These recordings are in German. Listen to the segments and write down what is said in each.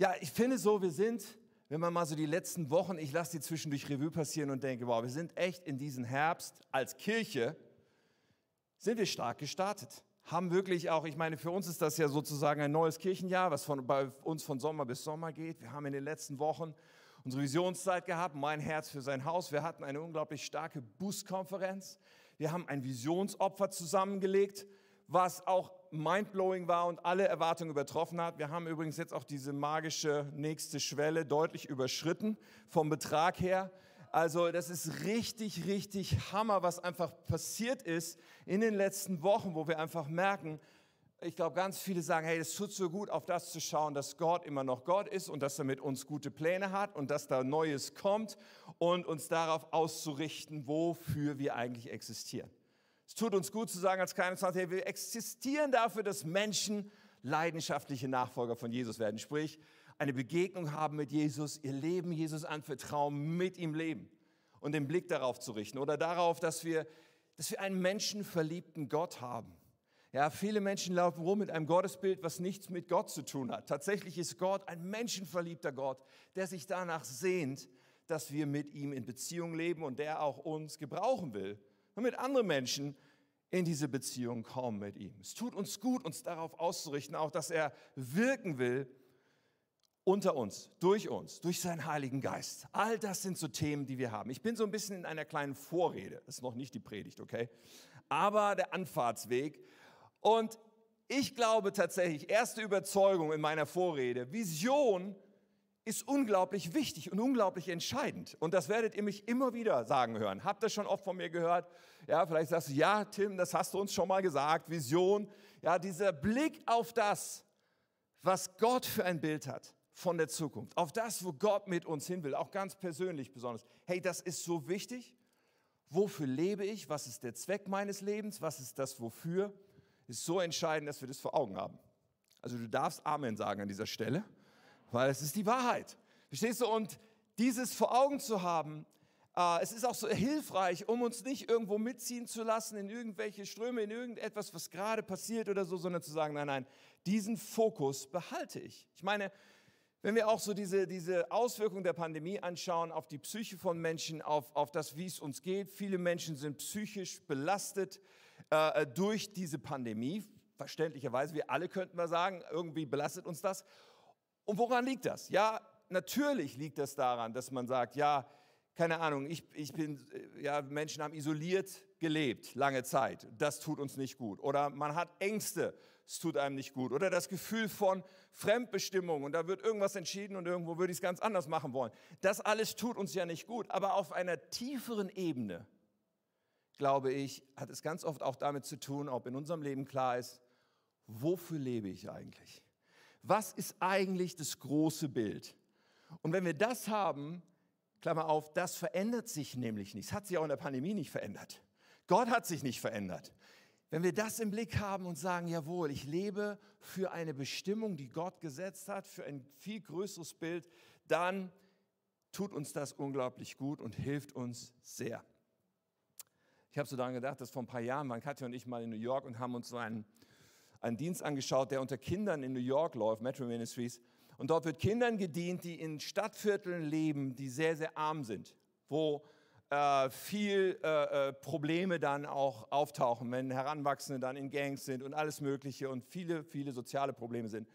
Ja, ich finde so, wir sind, wenn man mal so die letzten Wochen, ich lasse die zwischendurch Revue passieren und denke, wow, wir sind echt in diesem Herbst als Kirche, sind wir stark gestartet. Haben wirklich auch, ich meine, für uns ist das ja sozusagen ein neues Kirchenjahr, was von, bei uns von Sommer bis Sommer geht. Wir haben in den letzten Wochen unsere Visionszeit gehabt, mein Herz für sein Haus. Wir hatten eine unglaublich starke Boost-Konferenz. Wir haben ein Visionsopfer zusammengelegt, was auch mindblowing war und alle Erwartungen übertroffen hat. Wir haben übrigens jetzt auch diese magische nächste Schwelle deutlich überschritten vom Betrag her. Also das ist richtig, richtig Hammer, was einfach passiert ist in den letzten Wochen, wo wir einfach merken, ich glaube, ganz viele sagen, hey, es tut so gut, auf das zu schauen, dass Gott immer noch Gott ist und dass er mit uns gute Pläne hat und dass da Neues kommt und uns darauf auszurichten, wofür wir eigentlich existieren. Es tut uns gut zu sagen als kleine 20, hey, wir existieren dafür, dass Menschen leidenschaftliche Nachfolger von Jesus werden. Sprich, eine Begegnung haben mit Jesus, ihr Leben Jesus anvertrauen, mit ihm leben und den Blick darauf zu richten oder darauf, dass wir, dass wir einen menschenverliebten Gott haben ja, viele Menschen laufen rum mit einem Gottesbild, was nichts mit Gott zu tun hat. Tatsächlich ist Gott ein menschenverliebter Gott, der sich danach sehnt, dass wir mit ihm in Beziehung leben und der auch uns gebrauchen will, damit andere Menschen in diese Beziehung kommen mit ihm. Es tut uns gut, uns darauf auszurichten, auch dass er wirken will unter uns, durch uns, durch seinen Heiligen Geist. All das sind so Themen, die wir haben. Ich bin so ein bisschen in einer kleinen Vorrede. Das ist noch nicht die Predigt, okay? Aber der Anfahrtsweg. Und ich glaube tatsächlich, erste Überzeugung in meiner Vorrede, Vision ist unglaublich wichtig und unglaublich entscheidend. Und das werdet ihr mich immer wieder sagen hören. Habt ihr schon oft von mir gehört? Ja, vielleicht sagst du, ja, Tim, das hast du uns schon mal gesagt. Vision, ja, dieser Blick auf das, was Gott für ein Bild hat von der Zukunft, auf das, wo Gott mit uns hin will, auch ganz persönlich besonders. Hey, das ist so wichtig. Wofür lebe ich? Was ist der Zweck meines Lebens? Was ist das Wofür? ist so entscheidend, dass wir das vor Augen haben. Also du darfst Amen sagen an dieser Stelle, weil es ist die Wahrheit. Verstehst du? Und dieses vor Augen zu haben, äh, es ist auch so hilfreich, um uns nicht irgendwo mitziehen zu lassen in irgendwelche Ströme, in irgendetwas, was gerade passiert oder so, sondern zu sagen, nein, nein, diesen Fokus behalte ich. Ich meine, wenn wir auch so diese, diese Auswirkungen der Pandemie anschauen auf die Psyche von Menschen, auf, auf das, wie es uns geht, viele Menschen sind psychisch belastet, äh, durch diese Pandemie. Verständlicherweise, wir alle könnten mal sagen, irgendwie belastet uns das. Und woran liegt das? Ja, natürlich liegt das daran, dass man sagt, ja, keine Ahnung, ich, ich bin, äh, ja, Menschen haben isoliert gelebt, lange Zeit. Das tut uns nicht gut. Oder man hat Ängste, es tut einem nicht gut. Oder das Gefühl von Fremdbestimmung und da wird irgendwas entschieden und irgendwo würde ich es ganz anders machen wollen. Das alles tut uns ja nicht gut. Aber auf einer tieferen Ebene glaube ich, hat es ganz oft auch damit zu tun, ob in unserem Leben klar ist, wofür lebe ich eigentlich? Was ist eigentlich das große Bild? Und wenn wir das haben, Klammer auf, das verändert sich nämlich nicht. Es hat sich auch in der Pandemie nicht verändert. Gott hat sich nicht verändert. Wenn wir das im Blick haben und sagen, jawohl, ich lebe für eine Bestimmung, die Gott gesetzt hat, für ein viel größeres Bild, dann tut uns das unglaublich gut und hilft uns sehr. Ich habe so daran gedacht, dass vor ein paar Jahren waren Katja und ich mal in New York und haben uns so einen, einen Dienst angeschaut, der unter Kindern in New York läuft, Metro Ministries. Und dort wird Kindern gedient, die in Stadtvierteln leben, die sehr, sehr arm sind, wo äh, viel äh, äh Probleme dann auch auftauchen, wenn Heranwachsende dann in Gangs sind und alles Mögliche und viele, viele soziale Probleme sind.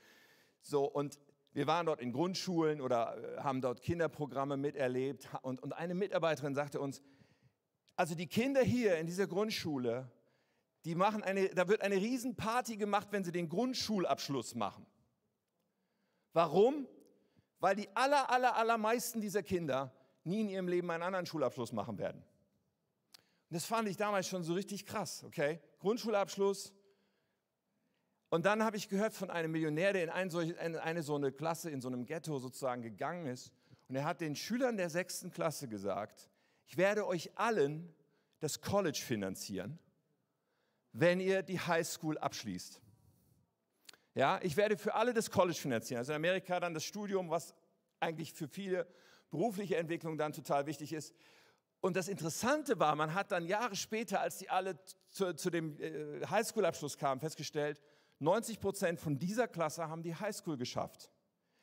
So, und wir waren dort in Grundschulen oder äh, haben dort Kinderprogramme miterlebt und, und eine Mitarbeiterin sagte uns, also die Kinder hier in dieser Grundschule, die machen eine, da wird eine Riesenparty gemacht, wenn sie den Grundschulabschluss machen. Warum? Weil die aller, aller, allermeisten dieser Kinder nie in ihrem Leben einen anderen Schulabschluss machen werden. Und das fand ich damals schon so richtig krass, okay? Grundschulabschluss. Und dann habe ich gehört von einem Millionär, der in eine, solche, eine so eine Klasse, in so einem Ghetto sozusagen gegangen ist. Und er hat den Schülern der sechsten Klasse gesagt, ich werde euch allen das College finanzieren, wenn ihr die Highschool abschließt. Ja, ich werde für alle das College finanzieren. Also in Amerika dann das Studium, was eigentlich für viele berufliche Entwicklung dann total wichtig ist. Und das Interessante war, man hat dann Jahre später, als die alle zu, zu dem äh, Highschool-Abschluss kamen, festgestellt, 90 Prozent von dieser Klasse haben die Highschool geschafft.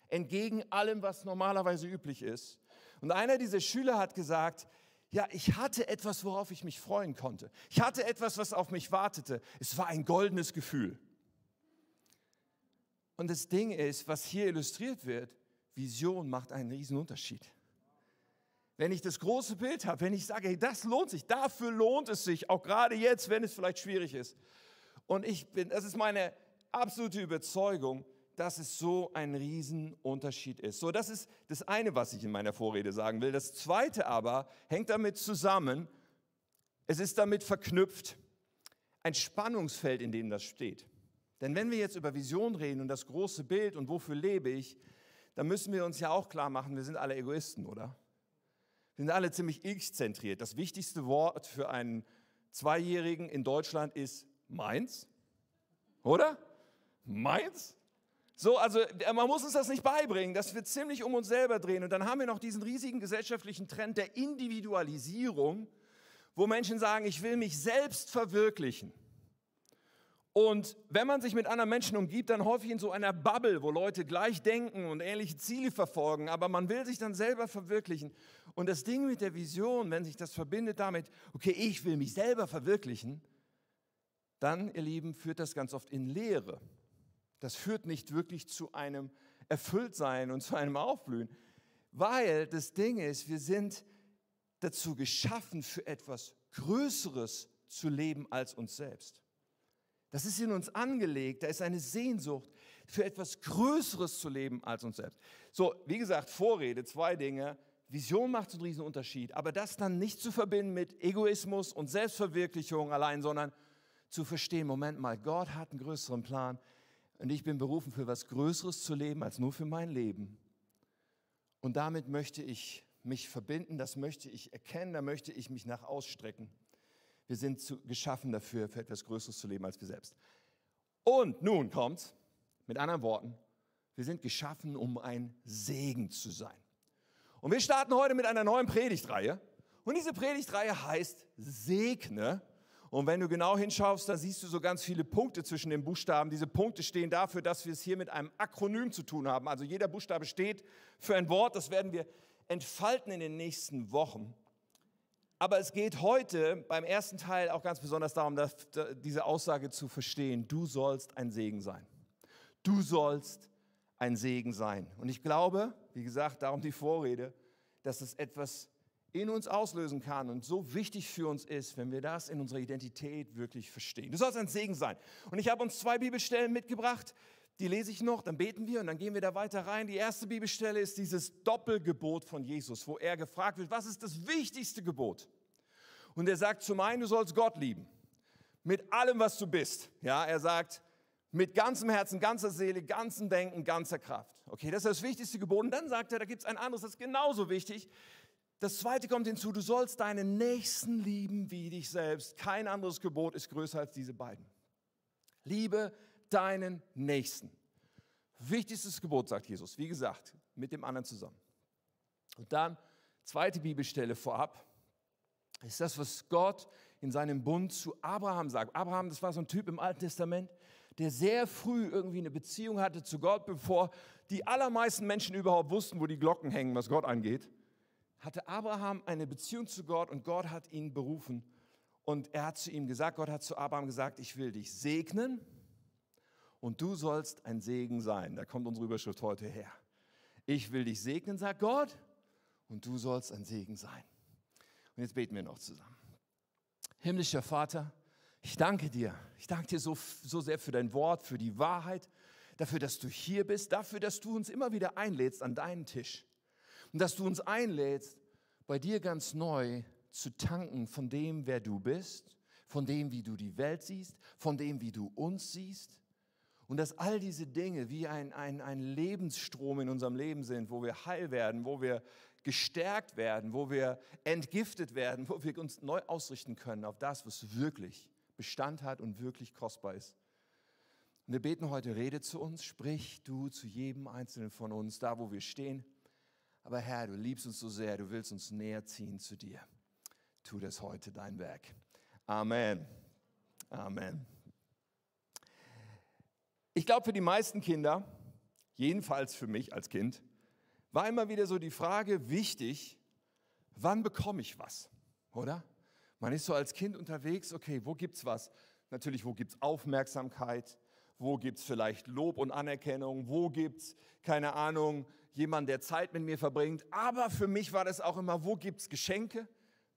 entgegen allem, was normalerweise üblich ist. Und einer dieser Schüler hat gesagt, ja, ich hatte etwas, worauf ich mich freuen konnte. Ich hatte etwas, was auf mich wartete. Es war ein goldenes Gefühl. Und das Ding ist, was hier illustriert wird, Vision macht einen riesen Unterschied. Wenn ich das große Bild habe, wenn ich sage, hey, das lohnt sich, dafür lohnt es sich, auch gerade jetzt, wenn es vielleicht schwierig ist. Und ich bin, das ist meine absolute Überzeugung, dass es so ein Riesenunterschied ist. So, das ist das eine, was ich in meiner Vorrede sagen will. Das zweite aber hängt damit zusammen, es ist damit verknüpft, ein Spannungsfeld, in dem das steht. Denn wenn wir jetzt über Vision reden und das große Bild und wofür lebe ich, dann müssen wir uns ja auch klar machen, wir sind alle Egoisten, oder? Wir sind alle ziemlich ich-zentriert. Das wichtigste Wort für einen Zweijährigen in Deutschland ist meins, oder? Meins? So, also man muss uns das nicht beibringen, dass wir ziemlich um uns selber drehen. Und dann haben wir noch diesen riesigen gesellschaftlichen Trend der Individualisierung, wo Menschen sagen, ich will mich selbst verwirklichen. Und wenn man sich mit anderen Menschen umgibt, dann häufig in so einer Bubble, wo Leute gleich denken und ähnliche Ziele verfolgen, aber man will sich dann selber verwirklichen. Und das Ding mit der Vision, wenn sich das verbindet damit, okay, ich will mich selber verwirklichen, dann, ihr Lieben, führt das ganz oft in Leere das führt nicht wirklich zu einem Erfülltsein und zu einem Aufblühen, weil das Ding ist, wir sind dazu geschaffen, für etwas Größeres zu leben als uns selbst. Das ist in uns angelegt, da ist eine Sehnsucht, für etwas Größeres zu leben als uns selbst. So, wie gesagt, Vorrede, zwei Dinge. Vision macht einen riesen Unterschied, aber das dann nicht zu verbinden mit Egoismus und Selbstverwirklichung allein, sondern zu verstehen, Moment mal, Gott hat einen größeren Plan, und ich bin berufen, für was Größeres zu leben als nur für mein Leben. Und damit möchte ich mich verbinden, das möchte ich erkennen, da möchte ich mich nach ausstrecken. Wir sind zu, geschaffen dafür, für etwas Größeres zu leben als wir selbst. Und nun kommt, mit anderen Worten, wir sind geschaffen, um ein Segen zu sein. Und wir starten heute mit einer neuen Predigtreihe. Und diese Predigtreihe heißt Segne und wenn du genau hinschaust, dann siehst du so ganz viele Punkte zwischen den Buchstaben. Diese Punkte stehen dafür, dass wir es hier mit einem Akronym zu tun haben. Also jeder Buchstabe steht für ein Wort. Das werden wir entfalten in den nächsten Wochen. Aber es geht heute beim ersten Teil auch ganz besonders darum, dass, diese Aussage zu verstehen. Du sollst ein Segen sein. Du sollst ein Segen sein. Und ich glaube, wie gesagt, darum die Vorrede, dass es etwas in uns auslösen kann und so wichtig für uns ist, wenn wir das in unserer Identität wirklich verstehen. Du sollst ein Segen sein. Und ich habe uns zwei Bibelstellen mitgebracht, die lese ich noch, dann beten wir und dann gehen wir da weiter rein. Die erste Bibelstelle ist dieses Doppelgebot von Jesus, wo er gefragt wird, was ist das wichtigste Gebot? Und er sagt zum einen, du sollst Gott lieben, mit allem, was du bist. Ja, er sagt, mit ganzem Herzen, ganzer Seele, ganzem Denken, ganzer Kraft. Okay, das ist das wichtigste Gebot. Und dann sagt er, da gibt es ein anderes, das ist genauso wichtig. Das zweite kommt hinzu, du sollst deinen Nächsten lieben wie dich selbst. Kein anderes Gebot ist größer als diese beiden. Liebe deinen Nächsten. Wichtigstes Gebot, sagt Jesus, wie gesagt, mit dem anderen zusammen. Und dann, zweite Bibelstelle vorab, ist das, was Gott in seinem Bund zu Abraham sagt. Abraham, das war so ein Typ im Alten Testament, der sehr früh irgendwie eine Beziehung hatte zu Gott, bevor die allermeisten Menschen überhaupt wussten, wo die Glocken hängen, was Gott angeht hatte Abraham eine Beziehung zu Gott und Gott hat ihn berufen. Und er hat zu ihm gesagt, Gott hat zu Abraham gesagt, ich will dich segnen und du sollst ein Segen sein. Da kommt unsere Überschrift heute her. Ich will dich segnen, sagt Gott, und du sollst ein Segen sein. Und jetzt beten wir noch zusammen. Himmlischer Vater, ich danke dir. Ich danke dir so, so sehr für dein Wort, für die Wahrheit, dafür, dass du hier bist, dafür, dass du uns immer wieder einlädst an deinen Tisch. Und dass du uns einlädst, bei dir ganz neu zu tanken von dem, wer du bist, von dem, wie du die Welt siehst, von dem, wie du uns siehst. Und dass all diese Dinge wie ein, ein, ein Lebensstrom in unserem Leben sind, wo wir heil werden, wo wir gestärkt werden, wo wir entgiftet werden, wo wir uns neu ausrichten können auf das, was wirklich Bestand hat und wirklich kostbar ist. Und wir beten heute, rede zu uns, sprich du zu jedem Einzelnen von uns, da wo wir stehen. Aber Herr, du liebst uns so sehr, du willst uns näher ziehen zu dir. Tu das heute dein Werk. Amen. Amen. Ich glaube, für die meisten Kinder, jedenfalls für mich als Kind, war immer wieder so die Frage wichtig, wann bekomme ich was, oder? Man ist so als Kind unterwegs, okay, wo gibt's was? Natürlich, wo gibt's Aufmerksamkeit? Wo gibt's vielleicht Lob und Anerkennung? Wo gibt's, keine Ahnung, jemand, der Zeit mit mir verbringt? Aber für mich war das auch immer, wo gibt's Geschenke?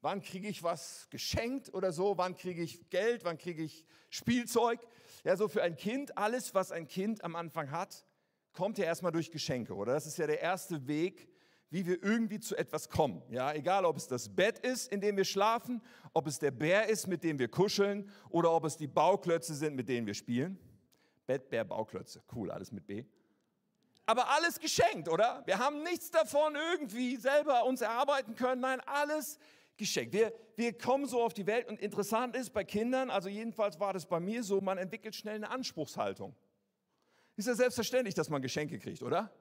Wann kriege ich was geschenkt oder so? Wann kriege ich Geld? Wann kriege ich Spielzeug? Ja, so für ein Kind, alles, was ein Kind am Anfang hat, kommt ja erstmal durch Geschenke, oder? Das ist ja der erste Weg, wie wir irgendwie zu etwas kommen. Ja, egal, ob es das Bett ist, in dem wir schlafen, ob es der Bär ist, mit dem wir kuscheln, oder ob es die Bauklötze sind, mit denen wir spielen. Bett, Bär, Bauklötze. Cool, alles mit B. Aber alles geschenkt, oder? Wir haben nichts davon irgendwie selber uns erarbeiten können. Nein, alles geschenkt. Wir, wir kommen so auf die Welt und interessant ist bei Kindern, also jedenfalls war das bei mir so, man entwickelt schnell eine Anspruchshaltung. Ist ja selbstverständlich, dass man Geschenke kriegt, oder?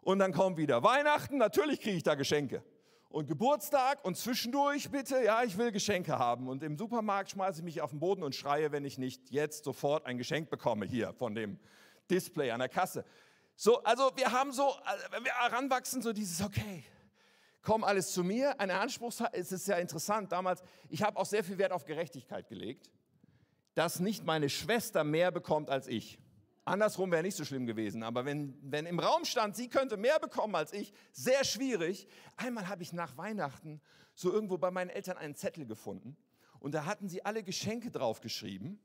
Und dann kommt wieder Weihnachten, natürlich kriege ich da Geschenke. Und Geburtstag und zwischendurch bitte, ja, ich will Geschenke haben. Und im Supermarkt schmeiße ich mich auf den Boden und schreie, wenn ich nicht jetzt sofort ein Geschenk bekomme hier von dem Display an der Kasse. So, also wir haben so, wenn wir heranwachsen, so dieses, okay, komm alles zu mir. Eine Anspruchshaltung, es ist ja interessant, damals, ich habe auch sehr viel Wert auf Gerechtigkeit gelegt, dass nicht meine Schwester mehr bekommt als ich. Andersrum wäre nicht so schlimm gewesen, aber wenn, wenn im Raum stand, sie könnte mehr bekommen als ich, sehr schwierig. Einmal habe ich nach Weihnachten so irgendwo bei meinen Eltern einen Zettel gefunden und da hatten sie alle Geschenke draufgeschrieben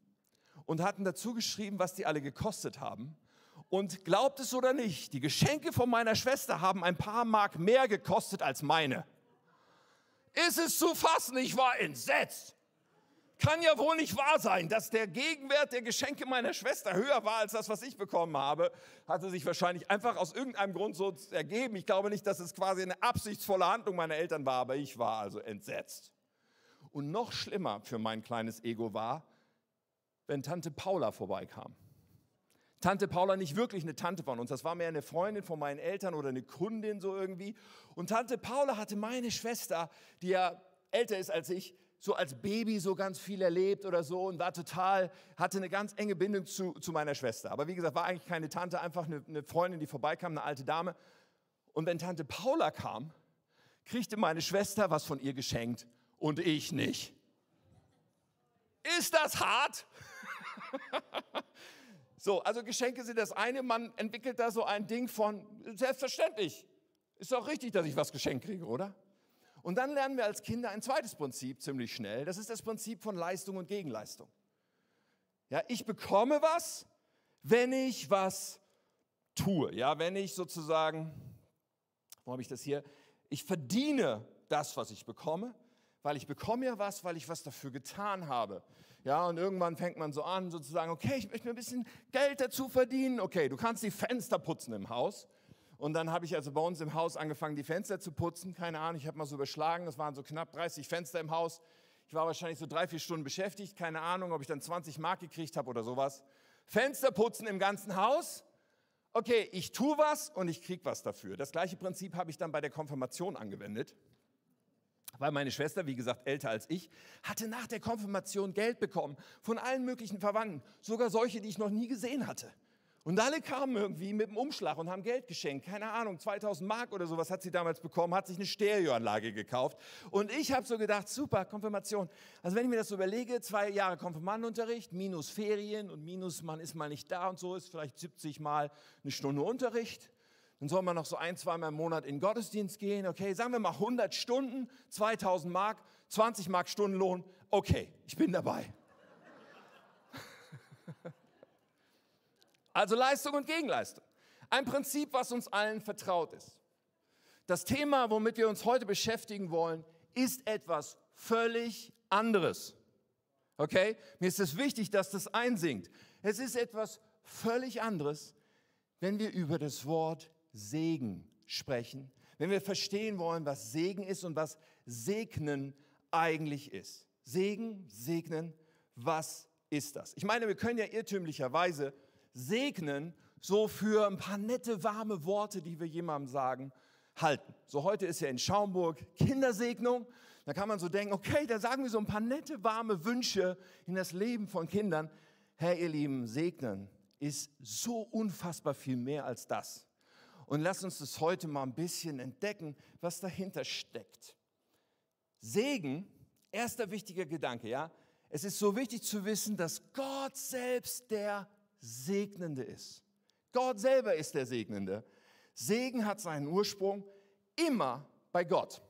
und hatten dazu geschrieben, was die alle gekostet haben. Und glaubt es oder nicht, die Geschenke von meiner Schwester haben ein paar Mark mehr gekostet als meine. Ist es zu fassen? Ich war entsetzt. Kann ja wohl nicht wahr sein, dass der Gegenwert der Geschenke meiner Schwester höher war als das, was ich bekommen habe. Hatte sich wahrscheinlich einfach aus irgendeinem Grund so ergeben. Ich glaube nicht, dass es quasi eine absichtsvolle Handlung meiner Eltern war, aber ich war also entsetzt. Und noch schlimmer für mein kleines Ego war, wenn Tante Paula vorbeikam. Tante Paula nicht wirklich eine Tante von uns, das war mehr eine Freundin von meinen Eltern oder eine Kundin so irgendwie. Und Tante Paula hatte meine Schwester, die ja älter ist als ich, so als Baby so ganz viel erlebt oder so und war total, hatte eine ganz enge Bindung zu, zu meiner Schwester. Aber wie gesagt, war eigentlich keine Tante, einfach eine, eine Freundin, die vorbeikam, eine alte Dame. Und wenn Tante Paula kam, kriegte meine Schwester was von ihr geschenkt und ich nicht. Ist das hart? so, also Geschenke sind das eine, man entwickelt da so ein Ding von, selbstverständlich, ist doch richtig, dass ich was geschenkt kriege, oder? Und dann lernen wir als Kinder ein zweites Prinzip ziemlich schnell. Das ist das Prinzip von Leistung und Gegenleistung. Ja, ich bekomme was, wenn ich was tue. Ja, wenn ich sozusagen, wo habe ich das hier? Ich verdiene das, was ich bekomme, weil ich bekomme ja was, weil ich was dafür getan habe. Ja, und irgendwann fängt man so an, sozusagen, okay, ich möchte mir ein bisschen Geld dazu verdienen. Okay, du kannst die Fenster putzen im Haus. Und dann habe ich also bei uns im Haus angefangen, die Fenster zu putzen. Keine Ahnung, ich habe mal so überschlagen, das waren so knapp 30 Fenster im Haus. Ich war wahrscheinlich so drei, vier Stunden beschäftigt. Keine Ahnung, ob ich dann 20 Mark gekriegt habe oder sowas. Fenster putzen im ganzen Haus. Okay, ich tue was und ich kriege was dafür. Das gleiche Prinzip habe ich dann bei der Konfirmation angewendet. Weil meine Schwester, wie gesagt, älter als ich, hatte nach der Konfirmation Geld bekommen von allen möglichen Verwandten, sogar solche, die ich noch nie gesehen hatte. Und alle kamen irgendwie mit dem Umschlag und haben Geld geschenkt. Keine Ahnung, 2000 Mark oder sowas hat sie damals bekommen, hat sich eine Stereoanlage gekauft. Und ich habe so gedacht, super, Konfirmation. Also wenn ich mir das so überlege, zwei Jahre Konfirmandenunterricht, minus Ferien und minus man ist mal nicht da und so, ist vielleicht 70 Mal eine Stunde Unterricht. Dann soll man noch so ein, zweimal im Monat in den Gottesdienst gehen. Okay, sagen wir mal 100 Stunden, 2000 Mark, 20 Mark Stundenlohn. Okay, ich bin dabei. Also Leistung und Gegenleistung. Ein Prinzip, was uns allen vertraut ist. Das Thema, womit wir uns heute beschäftigen wollen, ist etwas völlig anderes. Okay? Mir ist es wichtig, dass das einsinkt. Es ist etwas völlig anderes, wenn wir über das Wort Segen sprechen, wenn wir verstehen wollen, was Segen ist und was Segnen eigentlich ist. Segen, segnen, was ist das? Ich meine, wir können ja irrtümlicherweise segnen, so für ein paar nette, warme Worte, die wir jemandem sagen, halten. So heute ist ja in Schaumburg Kindersegnung. Da kann man so denken, okay, da sagen wir so ein paar nette, warme Wünsche in das Leben von Kindern. Herr, ihr Lieben, segnen ist so unfassbar viel mehr als das. Und lass uns das heute mal ein bisschen entdecken, was dahinter steckt. Segen, erster wichtiger Gedanke, ja. Es ist so wichtig zu wissen, dass Gott selbst der Segnende ist. Gott selber ist der Segnende. Segen hat seinen Ursprung immer bei Gott.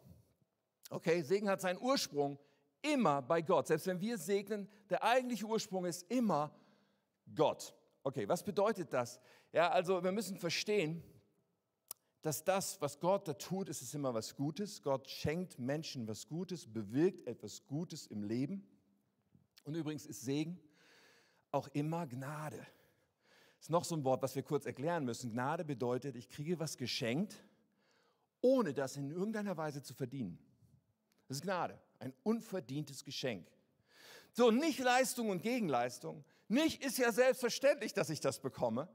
Okay, Segen hat seinen Ursprung immer bei Gott. Selbst wenn wir segnen, der eigentliche Ursprung ist immer Gott. Okay, was bedeutet das? Ja, also wir müssen verstehen, dass das, was Gott da tut, ist es immer was Gutes. Gott schenkt Menschen was Gutes, bewirkt etwas Gutes im Leben. Und übrigens ist Segen auch immer Gnade. Ist noch so ein Wort, was wir kurz erklären müssen. Gnade bedeutet, ich kriege was geschenkt, ohne das in irgendeiner Weise zu verdienen. Das ist Gnade, ein unverdientes Geschenk. So, nicht Leistung und Gegenleistung. Nicht ist ja selbstverständlich, dass ich das bekomme,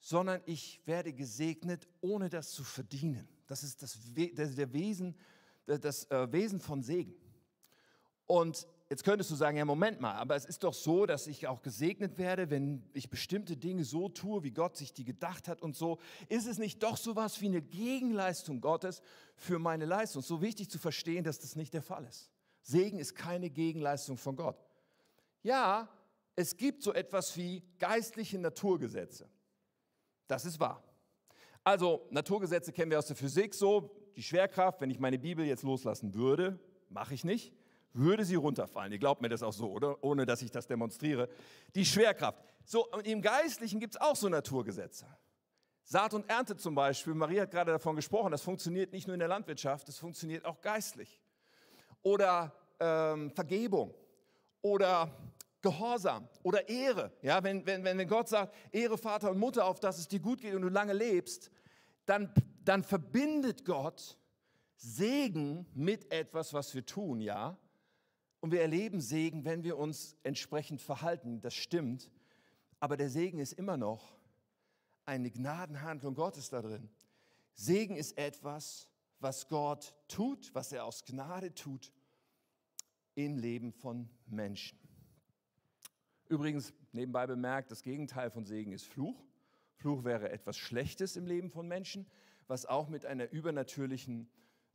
sondern ich werde gesegnet, ohne das zu verdienen. Das ist das, das der Wesen, das äh, Wesen von Segen. Und jetzt könntest du sagen, ja, Moment mal, aber es ist doch so, dass ich auch gesegnet werde, wenn ich bestimmte Dinge so tue, wie Gott sich die gedacht hat und so. Ist es nicht doch so was wie eine Gegenleistung Gottes für meine Leistung? So wichtig zu verstehen, dass das nicht der Fall ist. Segen ist keine Gegenleistung von Gott. Ja, es gibt so etwas wie geistliche Naturgesetze. Das ist wahr. Also Naturgesetze kennen wir aus der Physik so. Die Schwerkraft, wenn ich meine Bibel jetzt loslassen würde, mache ich nicht würde sie runterfallen. Ihr glaubt mir das auch so, oder? Ohne dass ich das demonstriere. Die Schwerkraft. So, und im Geistlichen gibt es auch so Naturgesetze. Saat und Ernte zum Beispiel, Maria hat gerade davon gesprochen, das funktioniert nicht nur in der Landwirtschaft, das funktioniert auch geistlich. Oder ähm, Vergebung oder Gehorsam oder Ehre. Ja, wenn, wenn, wenn Gott sagt, Ehre Vater und Mutter, auf dass es dir gut geht und du lange lebst, dann, dann verbindet Gott Segen mit etwas, was wir tun, ja. Und wir erleben Segen, wenn wir uns entsprechend verhalten. Das stimmt. Aber der Segen ist immer noch eine Gnadenhandlung Gottes da drin. Segen ist etwas, was Gott tut, was er aus Gnade tut im Leben von Menschen. Übrigens, nebenbei bemerkt, das Gegenteil von Segen ist Fluch. Fluch wäre etwas Schlechtes im Leben von Menschen, was auch mit einer übernatürlichen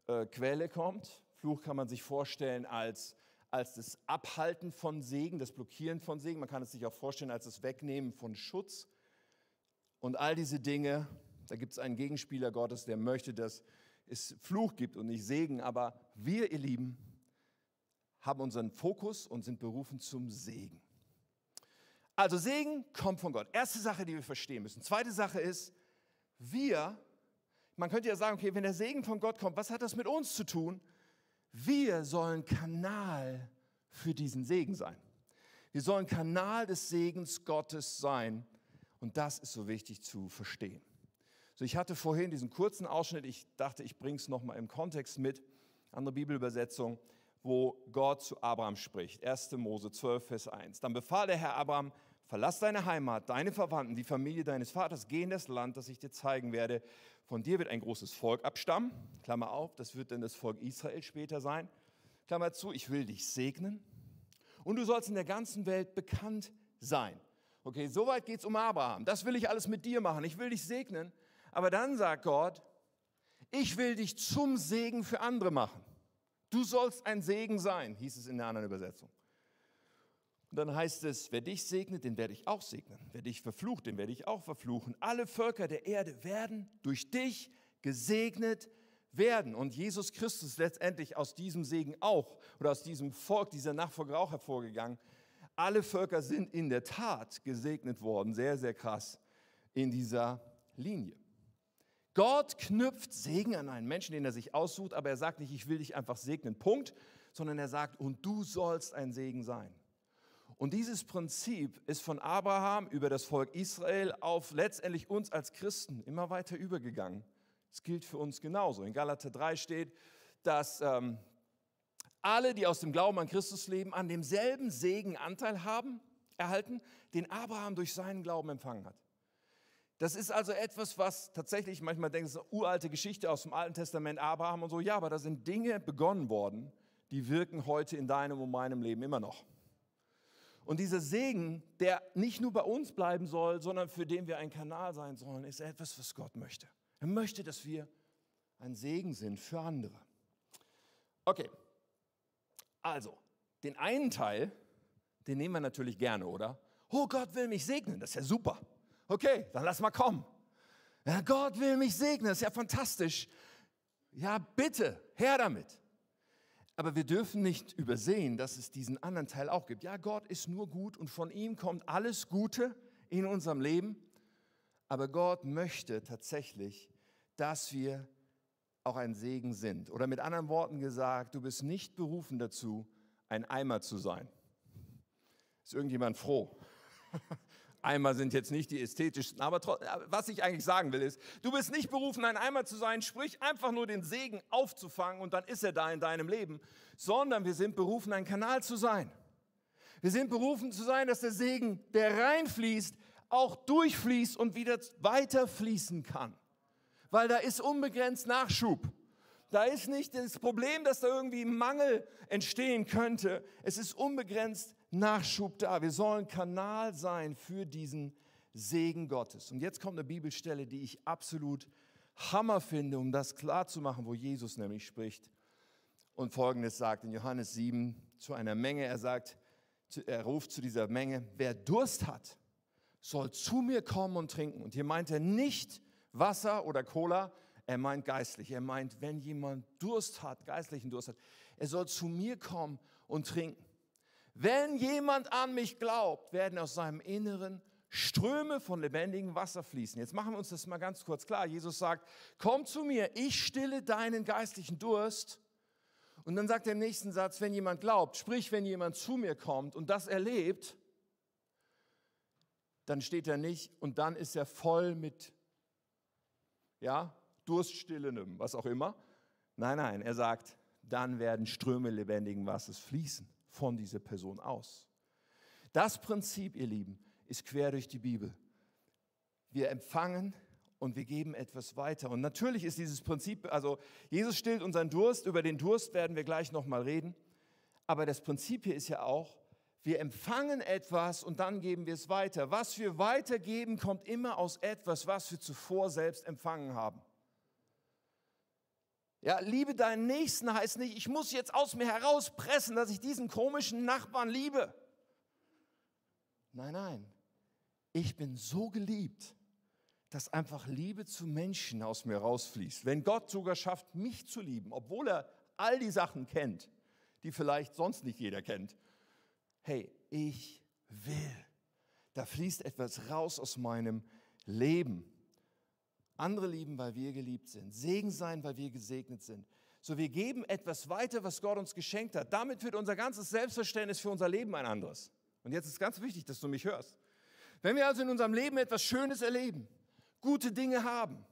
äh, Quelle kommt. Fluch kann man sich vorstellen als als das Abhalten von Segen, das Blockieren von Segen. Man kann es sich auch vorstellen als das Wegnehmen von Schutz. Und all diese Dinge, da gibt es einen Gegenspieler Gottes, der möchte, dass es Fluch gibt und nicht Segen. Aber wir, ihr Lieben, haben unseren Fokus und sind berufen zum Segen. Also Segen kommt von Gott. Erste Sache, die wir verstehen müssen. Zweite Sache ist, wir, man könnte ja sagen, okay, wenn der Segen von Gott kommt, was hat das mit uns zu tun? Wir sollen Kanal für diesen Segen sein. Wir sollen Kanal des Segens Gottes sein. Und das ist so wichtig zu verstehen. So, ich hatte vorhin diesen kurzen Ausschnitt, ich dachte, ich bringe es nochmal im Kontext mit, andere Bibelübersetzung, wo Gott zu Abraham spricht. 1. Mose 12, Vers 1. Dann befahl der Herr Abraham, verlass deine Heimat, deine Verwandten, die Familie deines Vaters, geh in das Land, das ich dir zeigen werde. Von dir wird ein großes Volk abstammen. Klammer auf, das wird dann das Volk Israel später sein. Klammer zu, ich will dich segnen. Und du sollst in der ganzen Welt bekannt sein. Okay, soweit geht es um Abraham. Das will ich alles mit dir machen. Ich will dich segnen. Aber dann sagt Gott, ich will dich zum Segen für andere machen. Du sollst ein Segen sein, hieß es in der anderen Übersetzung. Und dann heißt es, wer dich segnet, den werde ich auch segnen. Wer dich verflucht, den werde ich auch verfluchen. Alle Völker der Erde werden durch dich gesegnet werden. Und Jesus Christus letztendlich aus diesem Segen auch oder aus diesem Volk, dieser Nachfolger auch hervorgegangen. Alle Völker sind in der Tat gesegnet worden. Sehr, sehr krass in dieser Linie. Gott knüpft Segen an einen Menschen, den er sich aussucht, aber er sagt nicht, ich will dich einfach segnen, Punkt, sondern er sagt, und du sollst ein Segen sein. Und dieses Prinzip ist von Abraham über das Volk Israel auf letztendlich uns als Christen immer weiter übergegangen. Es gilt für uns genauso. In Galater 3 steht, dass ähm, alle, die aus dem Glauben an Christus leben, an demselben Segen Anteil haben, erhalten, den Abraham durch seinen Glauben empfangen hat. Das ist also etwas, was tatsächlich, manchmal denken, es ist eine uralte Geschichte aus dem Alten Testament, Abraham und so. Ja, aber da sind Dinge begonnen worden, die wirken heute in deinem und meinem Leben immer noch. Und dieser Segen, der nicht nur bei uns bleiben soll, sondern für den wir ein Kanal sein sollen, ist etwas, was Gott möchte. Er möchte, dass wir ein Segen sind für andere. Okay, also, den einen Teil, den nehmen wir natürlich gerne, oder? Oh, Gott will mich segnen, das ist ja super. Okay, dann lass mal kommen. Ja, Gott will mich segnen, das ist ja fantastisch. Ja, bitte, her damit. Aber wir dürfen nicht übersehen, dass es diesen anderen Teil auch gibt. Ja, Gott ist nur gut und von ihm kommt alles Gute in unserem Leben. Aber Gott möchte tatsächlich, dass wir auch ein Segen sind. Oder mit anderen Worten gesagt, du bist nicht berufen dazu, ein Eimer zu sein. Ist irgendjemand froh? Eimer sind jetzt nicht die ästhetischsten, aber was ich eigentlich sagen will ist, du bist nicht berufen, ein Eimer zu sein, sprich einfach nur den Segen aufzufangen und dann ist er da in deinem Leben, sondern wir sind berufen, ein Kanal zu sein. Wir sind berufen zu sein, dass der Segen, der reinfließt, auch durchfließt und wieder weiterfließen kann. Weil da ist unbegrenzt Nachschub. Da ist nicht das Problem, dass da irgendwie Mangel entstehen könnte. Es ist unbegrenzt Nachschub da. Wir sollen Kanal sein für diesen Segen Gottes. Und jetzt kommt eine Bibelstelle, die ich absolut Hammer finde, um das klarzumachen, wo Jesus nämlich spricht und Folgendes sagt in Johannes 7 zu einer Menge. Er sagt, er ruft zu dieser Menge, wer Durst hat, soll zu mir kommen und trinken. Und hier meint er nicht Wasser oder Cola, er meint geistlich. Er meint, wenn jemand Durst hat, geistlichen Durst hat, er soll zu mir kommen und trinken. Wenn jemand an mich glaubt, werden aus seinem Inneren Ströme von lebendigem Wasser fließen. Jetzt machen wir uns das mal ganz kurz klar. Jesus sagt, komm zu mir, ich stille deinen geistlichen Durst. Und dann sagt er im nächsten Satz, wenn jemand glaubt, sprich, wenn jemand zu mir kommt und das erlebt, dann steht er nicht und dann ist er voll mit, ja, durststillendem, was auch immer. Nein, nein, er sagt, dann werden Ströme lebendigen Wassers fließen von dieser Person aus. Das Prinzip, ihr Lieben, ist quer durch die Bibel. Wir empfangen und wir geben etwas weiter. Und natürlich ist dieses Prinzip, also Jesus stillt unseren Durst, über den Durst werden wir gleich nochmal reden. Aber das Prinzip hier ist ja auch, wir empfangen etwas und dann geben wir es weiter. Was wir weitergeben, kommt immer aus etwas, was wir zuvor selbst empfangen haben. Ja, liebe deinen Nächsten heißt nicht, ich muss jetzt aus mir herauspressen, dass ich diesen komischen Nachbarn liebe. Nein, nein. Ich bin so geliebt, dass einfach Liebe zu Menschen aus mir rausfließt. Wenn Gott sogar schafft, mich zu lieben, obwohl er all die Sachen kennt, die vielleicht sonst nicht jeder kennt. Hey, ich will. Da fließt etwas raus aus meinem Leben andere lieben, weil wir geliebt sind, Segen sein, weil wir gesegnet sind. So, wir geben etwas weiter, was Gott uns geschenkt hat. Damit wird unser ganzes Selbstverständnis für unser Leben ein anderes. Und jetzt ist ganz wichtig, dass du mich hörst. Wenn wir also in unserem Leben etwas Schönes erleben, gute Dinge haben,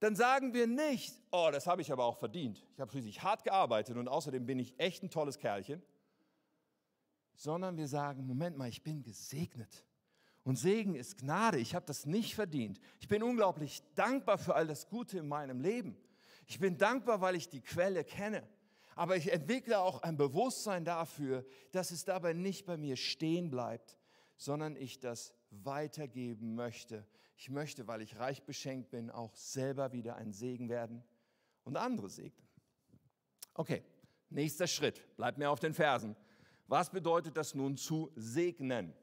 dann sagen wir nicht, oh, das habe ich aber auch verdient. Ich habe schließlich hart gearbeitet und außerdem bin ich echt ein tolles Kerlchen. Sondern wir sagen, Moment mal, ich bin gesegnet. Und Segen ist Gnade. Ich habe das nicht verdient. Ich bin unglaublich dankbar für all das Gute in meinem Leben. Ich bin dankbar, weil ich die Quelle kenne. Aber ich entwickle auch ein Bewusstsein dafür, dass es dabei nicht bei mir stehen bleibt, sondern ich das weitergeben möchte. Ich möchte, weil ich reich beschenkt bin, auch selber wieder ein Segen werden und andere segnen. Okay, nächster Schritt. Bleibt mir auf den Fersen. Was bedeutet das nun zu segnen?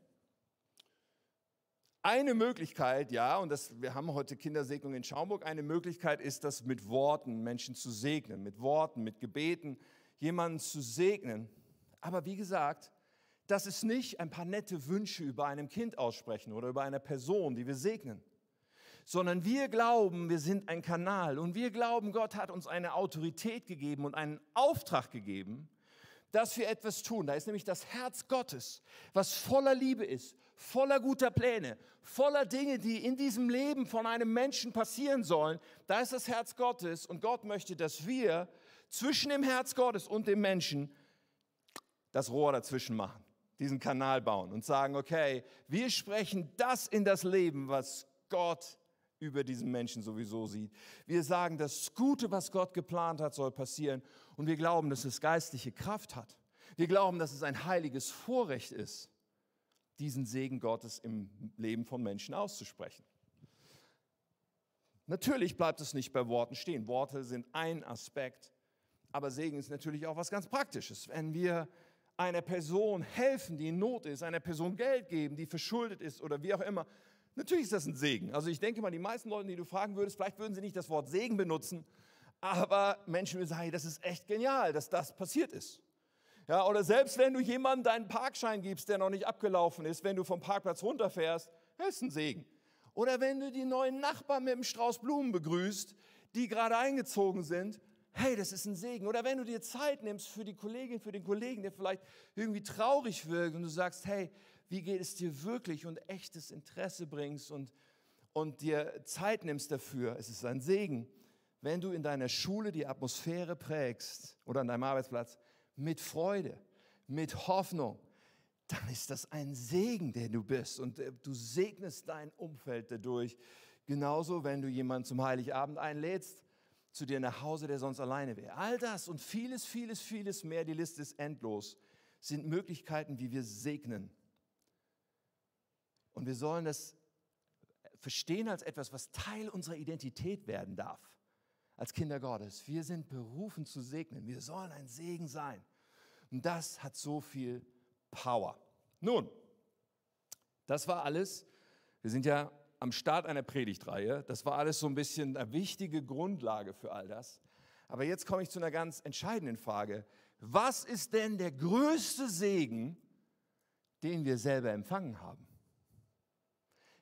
Eine Möglichkeit, ja, und das, wir haben heute Kindersegnung in Schaumburg, eine Möglichkeit ist das mit Worten Menschen zu segnen, mit Worten, mit Gebeten jemanden zu segnen. Aber wie gesagt, das ist nicht ein paar nette Wünsche über einem Kind aussprechen oder über eine Person, die wir segnen, sondern wir glauben, wir sind ein Kanal und wir glauben, Gott hat uns eine Autorität gegeben und einen Auftrag gegeben, dass wir etwas tun. Da ist nämlich das Herz Gottes, was voller Liebe ist, voller guter Pläne, voller Dinge, die in diesem Leben von einem Menschen passieren sollen. Da ist das Herz Gottes und Gott möchte, dass wir zwischen dem Herz Gottes und dem Menschen das Rohr dazwischen machen, diesen Kanal bauen und sagen, okay, wir sprechen das in das Leben, was Gott über diesen Menschen sowieso sieht. Wir sagen, das Gute, was Gott geplant hat, soll passieren. Und wir glauben, dass es geistliche Kraft hat. Wir glauben, dass es ein heiliges Vorrecht ist. Diesen Segen Gottes im Leben von Menschen auszusprechen. Natürlich bleibt es nicht bei Worten stehen. Worte sind ein Aspekt, aber Segen ist natürlich auch was ganz Praktisches. Wenn wir einer Person helfen, die in Not ist, einer Person Geld geben, die verschuldet ist oder wie auch immer, natürlich ist das ein Segen. Also ich denke mal, die meisten Leute, die du fragen würdest, vielleicht würden sie nicht das Wort Segen benutzen, aber Menschen würden sagen, das ist echt genial, dass das passiert ist. Ja, oder selbst wenn du jemandem deinen Parkschein gibst, der noch nicht abgelaufen ist, wenn du vom Parkplatz runterfährst, ist ein Segen. Oder wenn du die neuen Nachbarn mit einem Strauß Blumen begrüßt, die gerade eingezogen sind, hey, das ist ein Segen. Oder wenn du dir Zeit nimmst für die Kollegin, für den Kollegen, der vielleicht irgendwie traurig wirkt und du sagst, hey, wie geht es dir wirklich und echtes Interesse bringst und, und dir Zeit nimmst dafür, es ist ein Segen. Wenn du in deiner Schule die Atmosphäre prägst oder an deinem Arbeitsplatz mit Freude, mit Hoffnung, dann ist das ein Segen, der du bist und äh, du segnest dein Umfeld dadurch. Genauso, wenn du jemanden zum Heiligabend einlädst, zu dir nach Hause, der sonst alleine wäre. All das und vieles, vieles, vieles mehr, die Liste ist endlos, sind Möglichkeiten, wie wir segnen. Und wir sollen das verstehen als etwas, was Teil unserer Identität werden darf, als Kinder Gottes. Wir sind berufen zu segnen. Wir sollen ein Segen sein. Und das hat so viel Power. Nun, das war alles. Wir sind ja am Start einer Predigtreihe. Das war alles so ein bisschen eine wichtige Grundlage für all das. Aber jetzt komme ich zu einer ganz entscheidenden Frage. Was ist denn der größte Segen, den wir selber empfangen haben?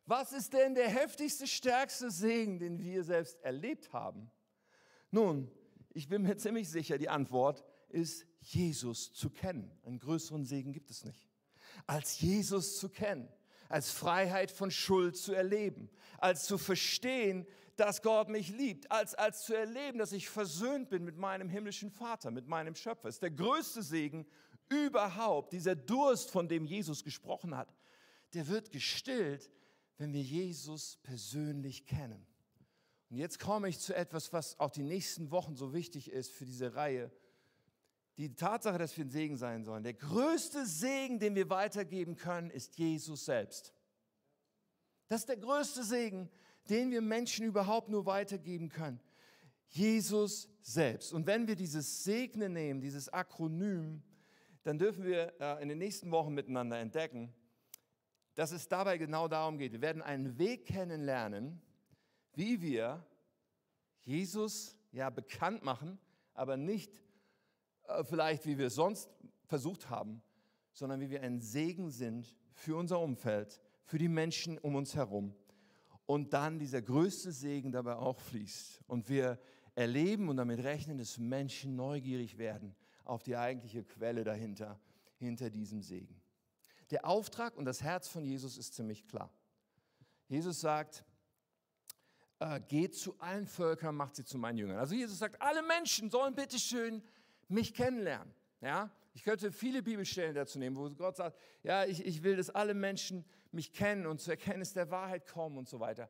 Was ist denn der heftigste, stärkste Segen, den wir selbst erlebt haben? Nun, ich bin mir ziemlich sicher, die Antwort ist, Jesus zu kennen. Einen größeren Segen gibt es nicht. Als Jesus zu kennen als Freiheit von Schuld zu erleben, als zu verstehen, dass Gott mich liebt, als, als zu erleben, dass ich versöhnt bin mit meinem himmlischen Vater, mit meinem Schöpfer. Ist der größte Segen überhaupt. Dieser Durst, von dem Jesus gesprochen hat, der wird gestillt, wenn wir Jesus persönlich kennen. Und jetzt komme ich zu etwas, was auch die nächsten Wochen so wichtig ist für diese Reihe die Tatsache, dass wir ein Segen sein sollen. Der größte Segen, den wir weitergeben können, ist Jesus selbst. Das ist der größte Segen, den wir Menschen überhaupt nur weitergeben können. Jesus selbst. Und wenn wir dieses Segnen nehmen, dieses Akronym, dann dürfen wir äh, in den nächsten Wochen miteinander entdecken, dass es dabei genau darum geht. Wir werden einen Weg kennenlernen, wie wir Jesus ja bekannt machen, aber nicht äh, vielleicht wie wir es sonst versucht haben, sondern wie wir ein Segen sind für unser Umfeld, für die Menschen um uns herum. Und dann dieser größte Segen dabei auch fließt. Und wir erleben und damit rechnen, dass Menschen neugierig werden auf die eigentliche Quelle dahinter, hinter diesem Segen. Der Auftrag und das Herz von Jesus ist ziemlich klar. Jesus sagt, äh, geht zu allen Völkern, macht sie zu meinen Jüngern. Also Jesus sagt, alle Menschen sollen bitteschön mich kennenlernen. Ja? Ich könnte viele Bibelstellen dazu nehmen, wo Gott sagt, ja, ich, ich will, dass alle Menschen mich kennen und zur Erkenntnis der Wahrheit kommen und so weiter.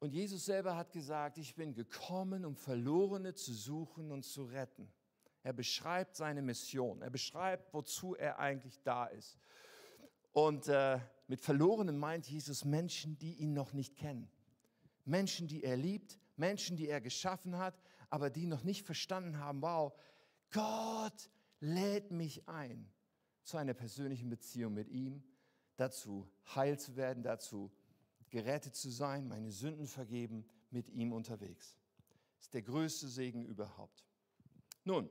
Und Jesus selber hat gesagt, ich bin gekommen, um Verlorene zu suchen und zu retten. Er beschreibt seine Mission. Er beschreibt, wozu er eigentlich da ist. Und äh, mit Verlorenen meint Jesus Menschen, die ihn noch nicht kennen. Menschen, die er liebt, Menschen, die er geschaffen hat, aber die noch nicht verstanden haben, wow, Gott lädt mich ein zu einer persönlichen Beziehung mit ihm, dazu heil zu werden, dazu gerettet zu sein, meine Sünden vergeben, mit ihm unterwegs. Das ist der größte Segen überhaupt. Nun,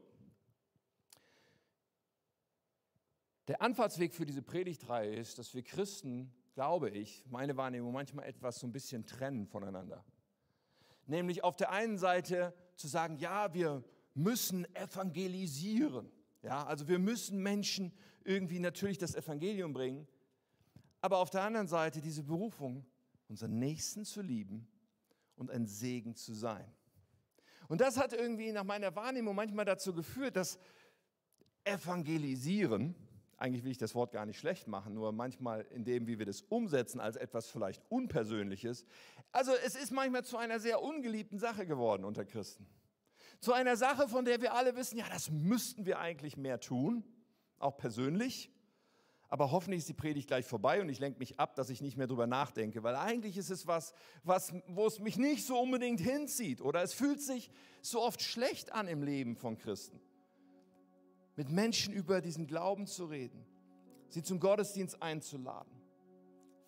der Anfahrtsweg für diese Predigtreihe ist, dass wir Christen, glaube ich, meine Wahrnehmung manchmal etwas so ein bisschen trennen voneinander. Nämlich auf der einen Seite zu sagen, ja, wir müssen evangelisieren. Ja, also wir müssen Menschen irgendwie natürlich das Evangelium bringen. Aber auf der anderen Seite diese Berufung, unseren Nächsten zu lieben und ein Segen zu sein. Und das hat irgendwie nach meiner Wahrnehmung manchmal dazu geführt, dass Evangelisieren, eigentlich will ich das Wort gar nicht schlecht machen, nur manchmal in dem, wie wir das umsetzen, als etwas vielleicht Unpersönliches. Also es ist manchmal zu einer sehr ungeliebten Sache geworden unter Christen zu einer Sache, von der wir alle wissen, ja, das müssten wir eigentlich mehr tun, auch persönlich. Aber hoffentlich ist die Predigt gleich vorbei und ich lenke mich ab, dass ich nicht mehr drüber nachdenke, weil eigentlich ist es was, was, wo es mich nicht so unbedingt hinzieht oder es fühlt sich so oft schlecht an im Leben von Christen. Mit Menschen über diesen Glauben zu reden, sie zum Gottesdienst einzuladen.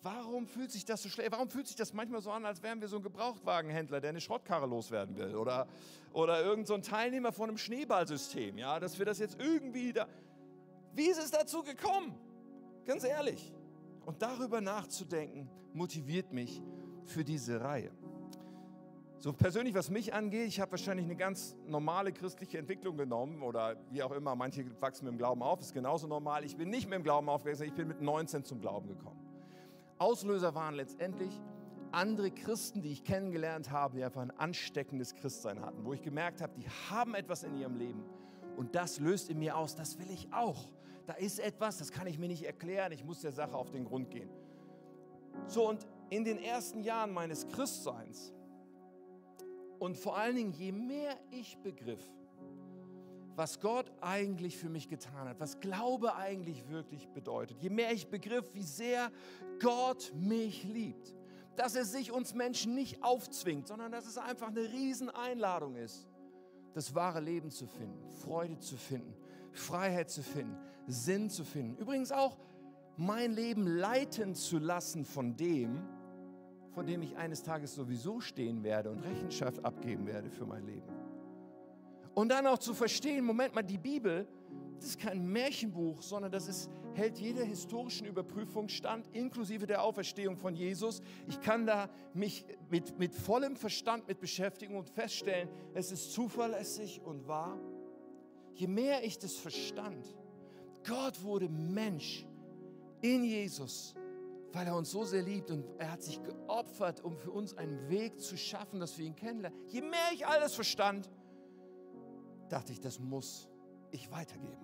Warum fühlt sich das so schlecht? Warum fühlt sich das manchmal so an, als wären wir so ein Gebrauchtwagenhändler, der eine Schrottkarre loswerden will oder, oder irgend so ein Teilnehmer von einem Schneeballsystem, ja, dass wir das jetzt irgendwie da. Wie ist es dazu gekommen? Ganz ehrlich. Und darüber nachzudenken, motiviert mich für diese Reihe. So persönlich, was mich angeht, ich habe wahrscheinlich eine ganz normale christliche Entwicklung genommen oder wie auch immer, manche wachsen mit dem Glauben auf, ist genauso normal. Ich bin nicht mit dem Glauben aufgewachsen, ich bin mit 19 zum Glauben gekommen. Auslöser waren letztendlich andere Christen, die ich kennengelernt habe, die einfach ein ansteckendes Christsein hatten, wo ich gemerkt habe, die haben etwas in ihrem Leben und das löst in mir aus, das will ich auch da ist etwas, das kann ich mir nicht erklären, ich muss der Sache auf den Grund gehen. So, und in den ersten Jahren meines Christseins und vor allen Dingen, je mehr ich begriff, was Gott eigentlich für mich getan hat, was Glaube eigentlich wirklich bedeutet, je mehr ich begriff, wie sehr Gott mich liebt, dass er sich uns Menschen nicht aufzwingt, sondern dass es einfach eine Rieseneinladung ist, das wahre Leben zu finden, Freude zu finden, Freiheit zu finden, Sinn zu finden. Übrigens auch mein Leben leiten zu lassen von dem, von dem ich eines Tages sowieso stehen werde und Rechenschaft abgeben werde für mein Leben. Und dann auch zu verstehen, Moment mal, die Bibel, das ist kein Märchenbuch, sondern das ist, hält jeder historischen Überprüfung stand, inklusive der Auferstehung von Jesus. Ich kann da mich mit, mit vollem Verstand mit beschäftigen und feststellen, es ist zuverlässig und wahr. Je mehr ich das verstand, Gott wurde Mensch in Jesus, weil er uns so sehr liebt und er hat sich geopfert, um für uns einen Weg zu schaffen, dass wir ihn kennenlernen. Je mehr ich alles verstand, dachte ich, das muss ich weitergeben.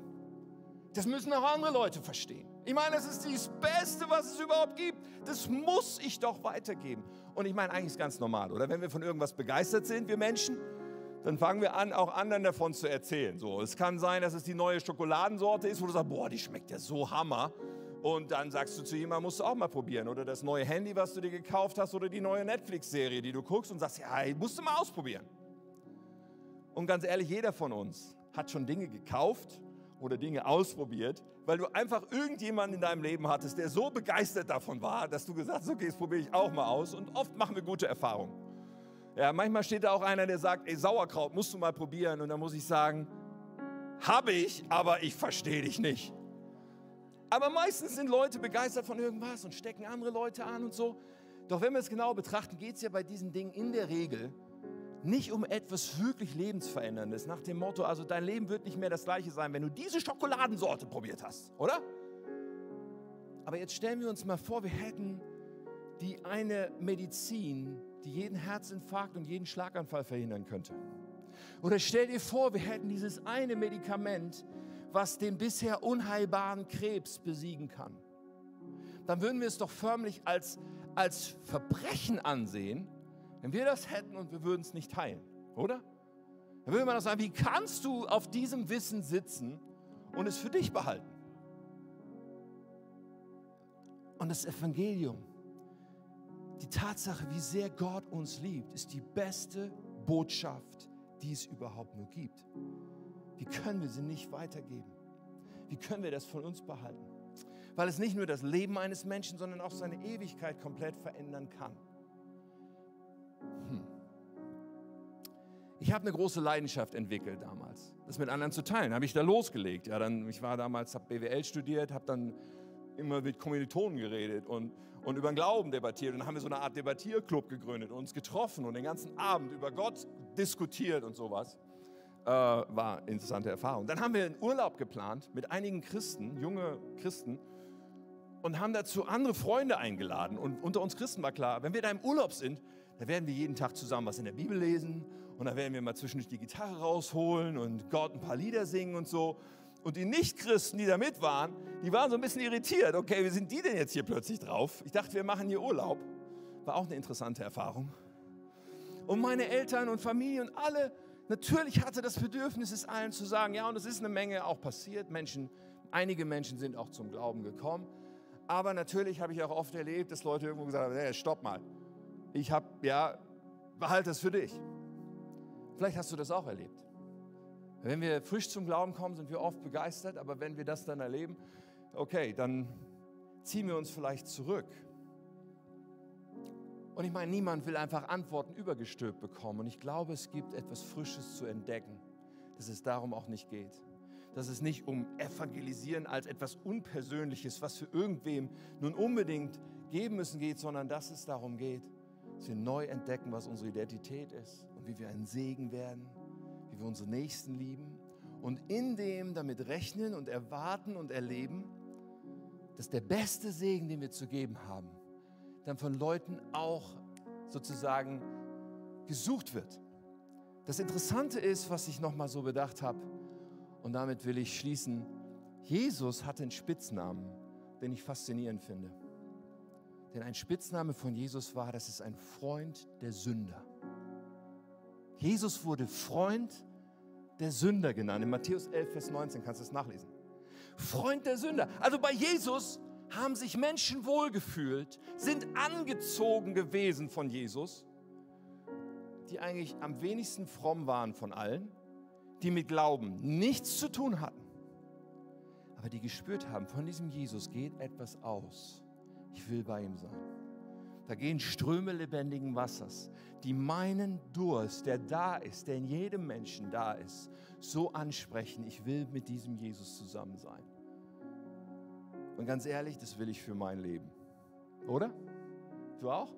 Das müssen auch andere Leute verstehen. Ich meine, das ist das Beste, was es überhaupt gibt. Das muss ich doch weitergeben. Und ich meine, eigentlich ist es ganz normal, oder? Wenn wir von irgendwas begeistert sind, wir Menschen, dann fangen wir an, auch anderen davon zu erzählen. So, es kann sein, dass es die neue Schokoladensorte ist, wo du sagst, boah, die schmeckt ja so Hammer. Und dann sagst du zu jemandem, musst du auch mal probieren. Oder das neue Handy, was du dir gekauft hast, oder die neue Netflix-Serie, die du guckst und sagst, ja, musst du mal ausprobieren. Und ganz ehrlich, jeder von uns hat schon Dinge gekauft oder Dinge ausprobiert, weil du einfach irgendjemanden in deinem Leben hattest, der so begeistert davon war, dass du gesagt hast, okay, das probiere ich auch mal aus. Und oft machen wir gute Erfahrungen. Ja, manchmal steht da auch einer, der sagt, ey, Sauerkraut musst du mal probieren. Und dann muss ich sagen, habe ich, aber ich verstehe dich nicht. Aber meistens sind Leute begeistert von irgendwas und stecken andere Leute an und so. Doch wenn wir es genau betrachten, geht es ja bei diesen Dingen in der Regel nicht um etwas wirklich Lebensveränderndes. Nach dem Motto, also dein Leben wird nicht mehr das gleiche sein, wenn du diese Schokoladensorte probiert hast, oder? Aber jetzt stellen wir uns mal vor, wir hätten die eine Medizin, die jeden Herzinfarkt und jeden Schlaganfall verhindern könnte. Oder stell dir vor, wir hätten dieses eine Medikament, was den bisher unheilbaren Krebs besiegen kann. Dann würden wir es doch förmlich als, als Verbrechen ansehen, wenn wir das hätten und wir würden es nicht teilen, oder? Dann würde man doch sagen, wie kannst du auf diesem Wissen sitzen und es für dich behalten? Und das Evangelium die Tatsache, wie sehr Gott uns liebt, ist die beste Botschaft, die es überhaupt nur gibt. Wie können wir sie nicht weitergeben? Wie können wir das von uns behalten? Weil es nicht nur das Leben eines Menschen, sondern auch seine Ewigkeit komplett verändern kann. Hm. Ich habe eine große Leidenschaft entwickelt damals, das mit anderen zu teilen. Habe ich da losgelegt. Ja, dann, ich war damals, habe BWL studiert, habe dann immer mit Kommilitonen geredet und, und über den Glauben debattiert. Und dann haben wir so eine Art Debattierclub gegründet und uns getroffen und den ganzen Abend über Gott diskutiert und sowas. Äh, war eine interessante Erfahrung. Dann haben wir einen Urlaub geplant mit einigen Christen, junge Christen, und haben dazu andere Freunde eingeladen. Und unter uns Christen war klar, wenn wir da im Urlaub sind, da werden wir jeden Tag zusammen was in der Bibel lesen und dann werden wir mal zwischendurch die Gitarre rausholen und Gott ein paar Lieder singen und so. Und die Nichtchristen, die da mit waren, die waren so ein bisschen irritiert. Okay, wie sind die denn jetzt hier plötzlich drauf? Ich dachte, wir machen hier Urlaub. War auch eine interessante Erfahrung. Und meine Eltern und Familie und alle, natürlich hatte das Bedürfnis, es allen zu sagen, ja, und es ist eine Menge auch passiert. Menschen, Einige Menschen sind auch zum Glauben gekommen. Aber natürlich habe ich auch oft erlebt, dass Leute irgendwo gesagt haben, hey, stopp mal. Ich habe, ja, behalte das für dich. Vielleicht hast du das auch erlebt. Wenn wir frisch zum Glauben kommen, sind wir oft begeistert, aber wenn wir das dann erleben, okay, dann ziehen wir uns vielleicht zurück. Und ich meine, niemand will einfach Antworten übergestülpt bekommen. Und ich glaube, es gibt etwas Frisches zu entdecken, dass es darum auch nicht geht. Dass es nicht um Evangelisieren als etwas Unpersönliches, was für irgendwem nun unbedingt geben müssen geht, sondern dass es darum geht, dass wir neu entdecken, was unsere Identität ist und wie wir ein Segen werden, wie wir unsere Nächsten lieben und in dem damit rechnen und erwarten und erleben, dass der beste Segen, den wir zu geben haben, dann von Leuten auch sozusagen gesucht wird. Das Interessante ist, was ich nochmal so bedacht habe, und damit will ich schließen, Jesus hatte einen Spitznamen, den ich faszinierend finde. Denn ein Spitzname von Jesus war, das ist ein Freund der Sünder. Jesus wurde Freund der Sünder genannt. In Matthäus 11, Vers 19 kannst du es nachlesen. Freund der Sünder. Also bei Jesus haben sich Menschen wohlgefühlt, sind angezogen gewesen von Jesus, die eigentlich am wenigsten fromm waren von allen, die mit Glauben nichts zu tun hatten, aber die gespürt haben, von diesem Jesus geht etwas aus. Ich will bei ihm sein. Da gehen Ströme lebendigen Wassers, die meinen Durst, der da ist, der in jedem Menschen da ist, so ansprechen. Ich will mit diesem Jesus zusammen sein. Und ganz ehrlich, das will ich für mein Leben. Oder? Du auch?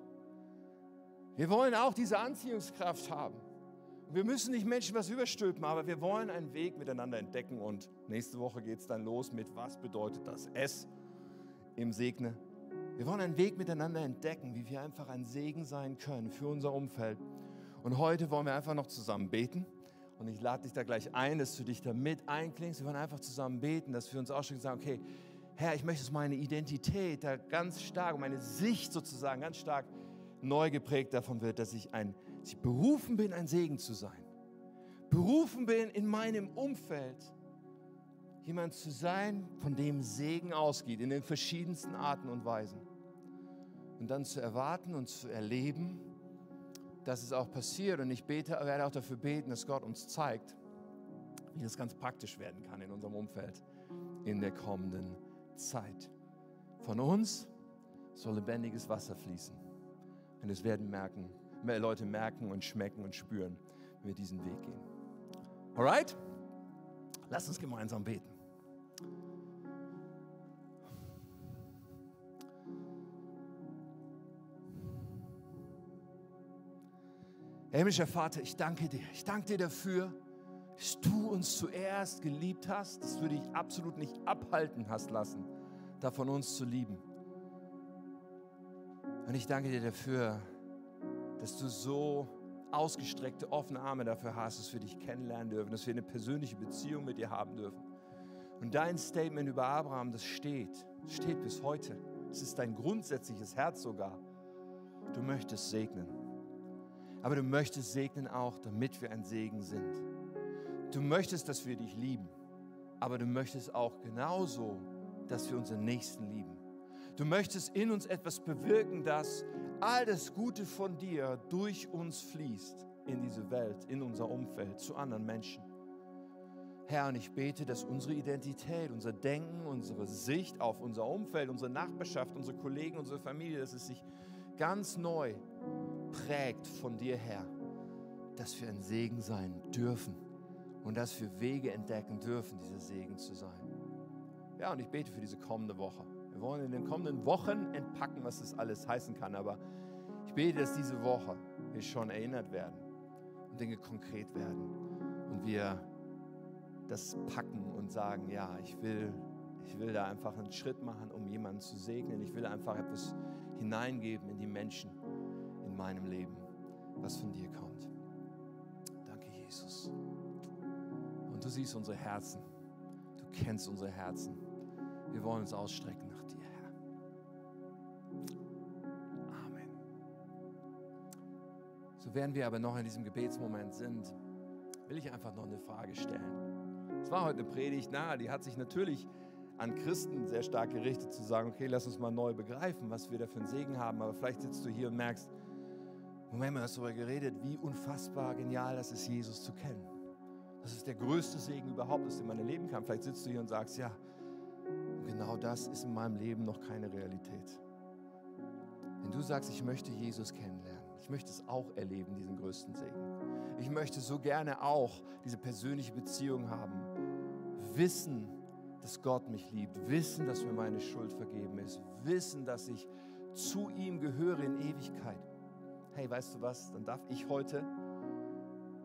Wir wollen auch diese Anziehungskraft haben. Wir müssen nicht Menschen was überstülpen, aber wir wollen einen Weg miteinander entdecken. Und nächste Woche geht es dann los mit, was bedeutet das S im Segne. Wir wollen einen Weg miteinander entdecken, wie wir einfach ein Segen sein können für unser Umfeld. Und heute wollen wir einfach noch zusammen beten. Und ich lade dich da gleich ein, dass du dich da mit einklingst. Wir wollen einfach zusammen beten, dass wir uns ausstrecken und sagen, okay, Herr, ich möchte, dass meine Identität da ganz stark, meine Sicht sozusagen ganz stark neu geprägt davon wird, dass ich, ein, dass ich berufen bin, ein Segen zu sein. Berufen bin, in meinem Umfeld jemand zu sein, von dem Segen ausgeht, in den verschiedensten Arten und Weisen. Und dann zu erwarten und zu erleben, dass es auch passiert. Und ich bete, werde auch dafür beten, dass Gott uns zeigt, wie das ganz praktisch werden kann in unserem Umfeld in der kommenden Zeit. Zeit. Von uns soll lebendiges Wasser fließen. Und es werden merken, mehr Leute merken und schmecken und spüren, wenn wir diesen Weg gehen. Alright? Lass uns gemeinsam beten. Himmlischer Vater, ich danke dir. Ich danke dir dafür, du uns zuerst geliebt hast, dass du dich absolut nicht abhalten hast lassen, davon uns zu lieben. Und ich danke dir dafür, dass du so ausgestreckte, offene Arme dafür hast, dass wir dich kennenlernen dürfen, dass wir eine persönliche Beziehung mit dir haben dürfen. Und dein Statement über Abraham, das steht, steht bis heute. Es ist dein grundsätzliches Herz sogar. Du möchtest segnen. Aber du möchtest segnen auch, damit wir ein Segen sind. Du möchtest, dass wir dich lieben, aber du möchtest auch genauso, dass wir unseren Nächsten lieben. Du möchtest in uns etwas bewirken, dass all das Gute von dir durch uns fließt in diese Welt, in unser Umfeld, zu anderen Menschen. Herr, und ich bete, dass unsere Identität, unser Denken, unsere Sicht auf unser Umfeld, unsere Nachbarschaft, unsere Kollegen, unsere Familie, dass es sich ganz neu prägt von dir her, dass wir ein Segen sein dürfen und dass wir Wege entdecken dürfen, dieser Segen zu sein. Ja, und ich bete für diese kommende Woche. Wir wollen in den kommenden Wochen entpacken, was das alles heißen kann, aber ich bete, dass diese Woche wir schon erinnert werden und Dinge konkret werden und wir das packen und sagen, ja, ich will, ich will da einfach einen Schritt machen, um jemanden zu segnen. Ich will einfach etwas hineingeben in die Menschen in meinem Leben, was von dir kommt. Danke, Jesus. Und du siehst unsere Herzen. Du kennst unsere Herzen. Wir wollen uns ausstrecken nach dir, Herr. Amen. So während wir aber noch in diesem Gebetsmoment sind, will ich einfach noch eine Frage stellen. Es war heute eine Predigt, na, die hat sich natürlich an Christen sehr stark gerichtet, zu sagen, okay, lass uns mal neu begreifen, was wir da für einen Segen haben. Aber vielleicht sitzt du hier und merkst, Moment mal, hast darüber geredet, wie unfassbar genial das ist, Jesus zu kennen. Das ist der größte Segen überhaupt, den man erleben kann. Vielleicht sitzt du hier und sagst, ja, genau das ist in meinem Leben noch keine Realität. Wenn du sagst, ich möchte Jesus kennenlernen, ich möchte es auch erleben, diesen größten Segen. Ich möchte so gerne auch diese persönliche Beziehung haben. Wissen, dass Gott mich liebt. Wissen, dass mir meine Schuld vergeben ist. Wissen, dass ich zu ihm gehöre in Ewigkeit. Hey, weißt du was? Dann darf ich heute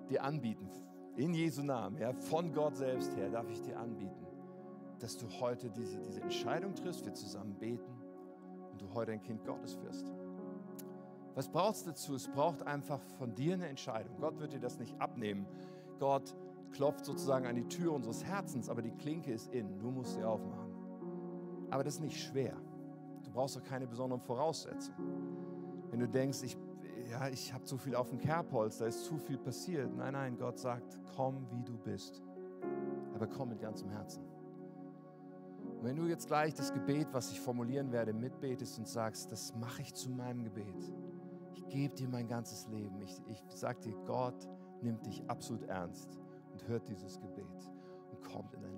dir anbieten, in Jesu Namen, ja, von Gott selbst her, darf ich dir anbieten, dass du heute diese, diese Entscheidung triffst, wir zusammen beten und du heute ein Kind Gottes wirst. Was braucht es dazu? Es braucht einfach von dir eine Entscheidung. Gott wird dir das nicht abnehmen. Gott klopft sozusagen an die Tür unseres Herzens, aber die Klinke ist in. Du musst sie aufmachen. Aber das ist nicht schwer. Du brauchst auch keine besonderen Voraussetzungen. Wenn du denkst, ich, ja, ich habe zu viel auf dem Kerbholz, da ist zu viel passiert. Nein, nein, Gott sagt, komm, wie du bist. Aber komm mit ganzem Herzen. Und wenn du jetzt gleich das Gebet, was ich formulieren werde, mitbetest und sagst, das mache ich zu meinem Gebet. Ich gebe dir mein ganzes Leben. Ich, ich sage dir, Gott nimmt dich absolut ernst und hört dieses Gebet und kommt in dein.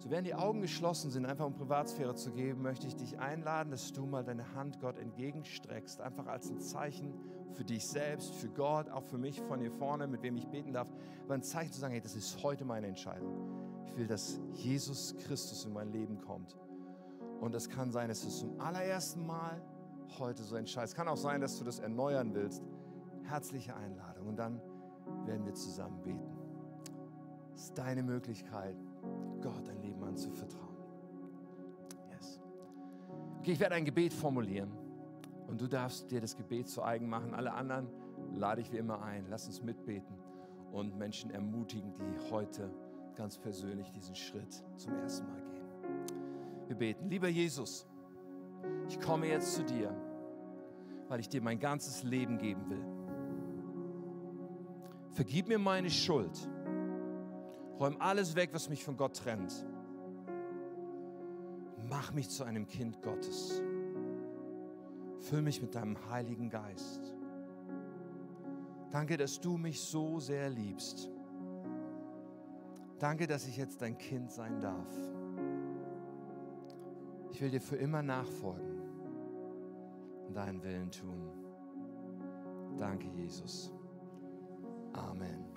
So während die Augen geschlossen sind, einfach um Privatsphäre zu geben, möchte ich dich einladen, dass du mal deine Hand Gott entgegenstreckst, einfach als ein Zeichen für dich selbst, für Gott, auch für mich von hier vorne, mit wem ich beten darf, aber ein Zeichen zu sagen, hey, das ist heute meine Entscheidung. Ich will, dass Jesus Christus in mein Leben kommt. Und es kann sein, dass es zum allerersten Mal heute so entscheidest. Es kann auch sein, dass du das erneuern willst. Herzliche Einladung. Und dann werden wir zusammen beten. Es ist deine Möglichkeit, Gott dein Leben anzuvertrauen. Yes. Okay, ich werde ein Gebet formulieren und du darfst dir das Gebet zu eigen machen. Alle anderen lade ich wie immer ein. Lass uns mitbeten und Menschen ermutigen, die heute ganz persönlich diesen Schritt zum ersten Mal gehen. Wir beten. Lieber Jesus, ich komme jetzt zu dir, weil ich dir mein ganzes Leben geben will. Vergib mir meine Schuld. Räum alles weg, was mich von Gott trennt. Mach mich zu einem Kind Gottes. Füll mich mit deinem Heiligen Geist. Danke, dass du mich so sehr liebst. Danke, dass ich jetzt dein Kind sein darf. Ich will dir für immer nachfolgen und deinen Willen tun. Danke, Jesus. Amen.